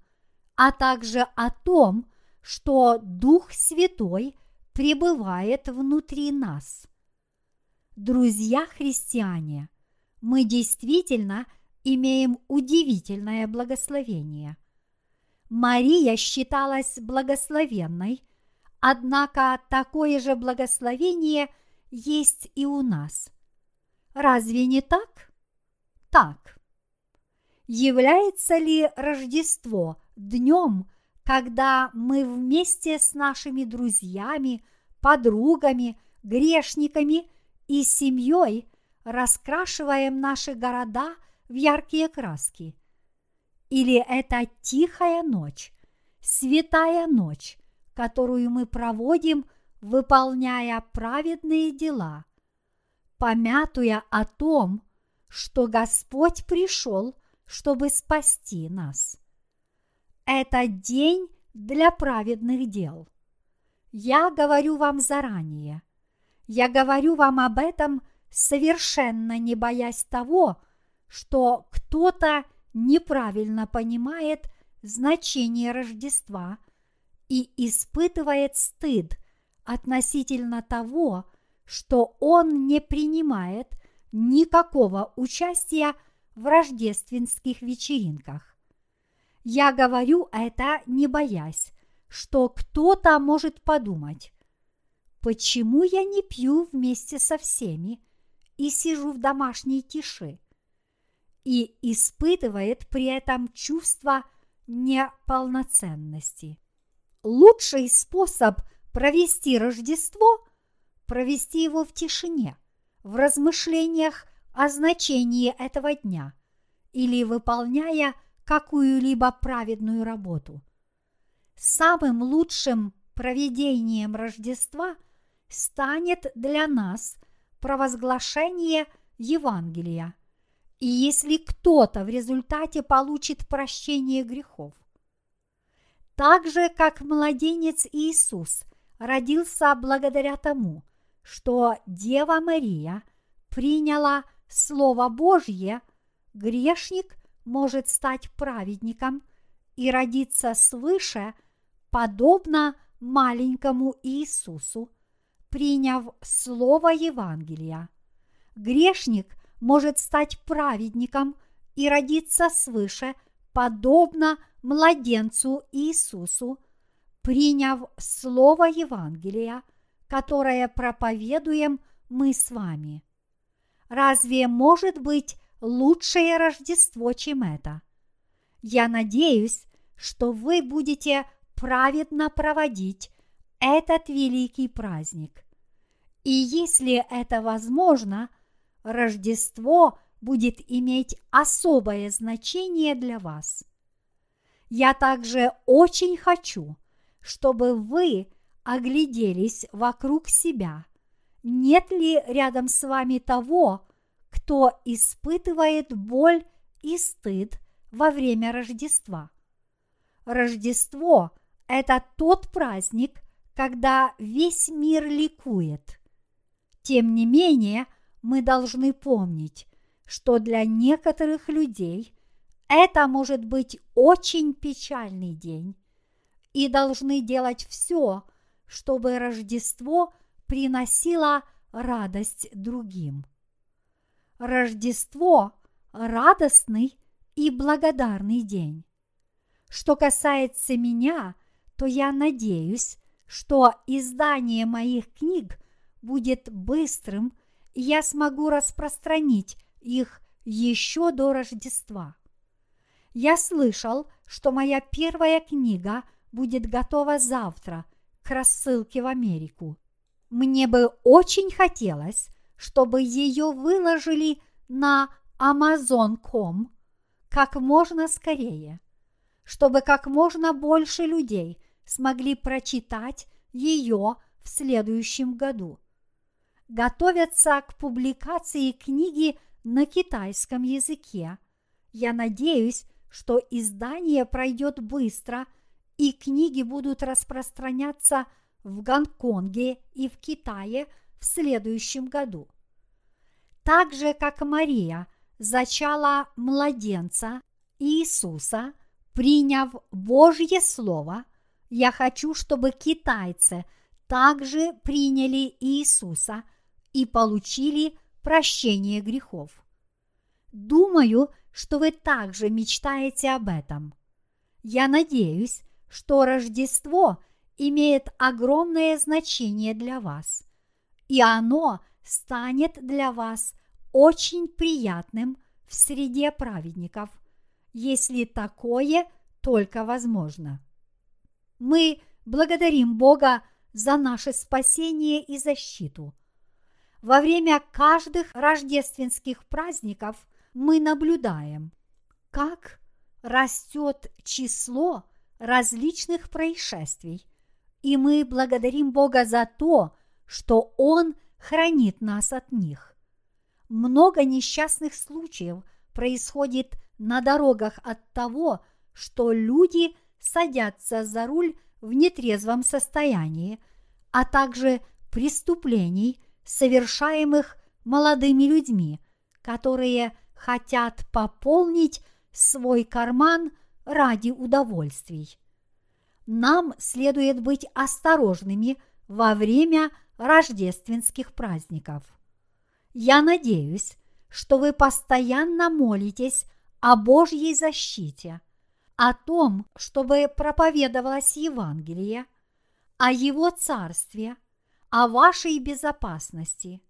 а также о том, что Дух Святой пребывает внутри нас. Друзья христиане, мы действительно имеем удивительное благословение. Мария считалась благословенной, однако такое же благословение есть и у нас. Разве не так? Так. Является ли Рождество днем, когда мы вместе с нашими друзьями, подругами, грешниками и семьей раскрашиваем наши города в яркие краски. Или это тихая ночь, святая ночь, которую мы проводим, выполняя праведные дела, помятуя о том, что Господь пришел, чтобы спасти нас. Это день для праведных дел. Я говорю вам заранее. Я говорю вам об этом, совершенно не боясь того, что кто-то неправильно понимает значение Рождества и испытывает стыд относительно того, что он не принимает никакого участия в рождественских вечеринках. Я говорю это, не боясь, что кто-то может подумать, почему я не пью вместе со всеми и сижу в домашней тиши, и испытывает при этом чувство неполноценности. Лучший способ провести Рождество – провести его в тишине, в размышлениях о значении этого дня или выполняя какую-либо праведную работу. Самым лучшим проведением Рождества станет для нас провозглашение Евангелия. И если кто-то в результате получит прощение грехов, так же как младенец Иисус родился благодаря тому, что Дева Мария приняла Слово Божье, грешник может стать праведником и родиться свыше, подобно маленькому Иисусу, приняв слово Евангелия. Грешник может стать праведником и родиться свыше, подобно младенцу Иисусу, приняв слово Евангелия, которое проповедуем мы с вами. Разве может быть лучшее Рождество, чем это. Я надеюсь, что вы будете праведно проводить этот великий праздник. И если это возможно, Рождество будет иметь особое значение для вас. Я также очень хочу, чтобы вы огляделись вокруг себя. Нет ли рядом с вами того, кто испытывает боль и стыд во время Рождества. Рождество – это тот праздник, когда весь мир ликует. Тем не менее, мы должны помнить, что для некоторых людей это может быть очень печальный день, и должны делать все, чтобы Рождество приносило радость другим. Рождество – радостный и благодарный день. Что касается меня, то я надеюсь, что издание моих книг будет быстрым, и я смогу распространить их еще до Рождества. Я слышал, что моя первая книга будет готова завтра к рассылке в Америку. Мне бы очень хотелось, чтобы ее выложили на Amazon.com как можно скорее, чтобы как можно больше людей смогли прочитать ее в следующем году. Готовятся к публикации книги на китайском языке. Я надеюсь, что издание пройдет быстро и книги будут распространяться в Гонконге и в Китае в следующем году. Так же, как Мария зачала младенца Иисуса, приняв Божье Слово, я хочу, чтобы китайцы также приняли Иисуса и получили прощение грехов. Думаю, что вы также мечтаете об этом. Я надеюсь, что Рождество имеет огромное значение для вас, и оно станет для вас очень приятным в среде праведников, если такое только возможно. Мы благодарим Бога за наше спасение и защиту. Во время каждых рождественских праздников мы наблюдаем, как растет число различных происшествий, и мы благодарим Бога за то, что Он хранит нас от них. Много несчастных случаев происходит на дорогах от того, что люди садятся за руль в нетрезвом состоянии, а также преступлений, совершаемых молодыми людьми, которые хотят пополнить свой карман ради удовольствий. Нам следует быть осторожными во время рождественских праздников. Я надеюсь, что вы постоянно молитесь о Божьей защите, о том, чтобы проповедовалось Евангелие, о Его Царстве, о вашей безопасности,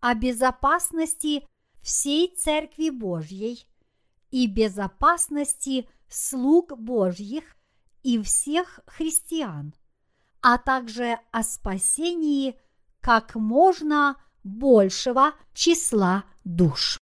о безопасности всей Церкви Божьей и безопасности слуг Божьих и всех христиан, а также о спасении как можно большего числа душ.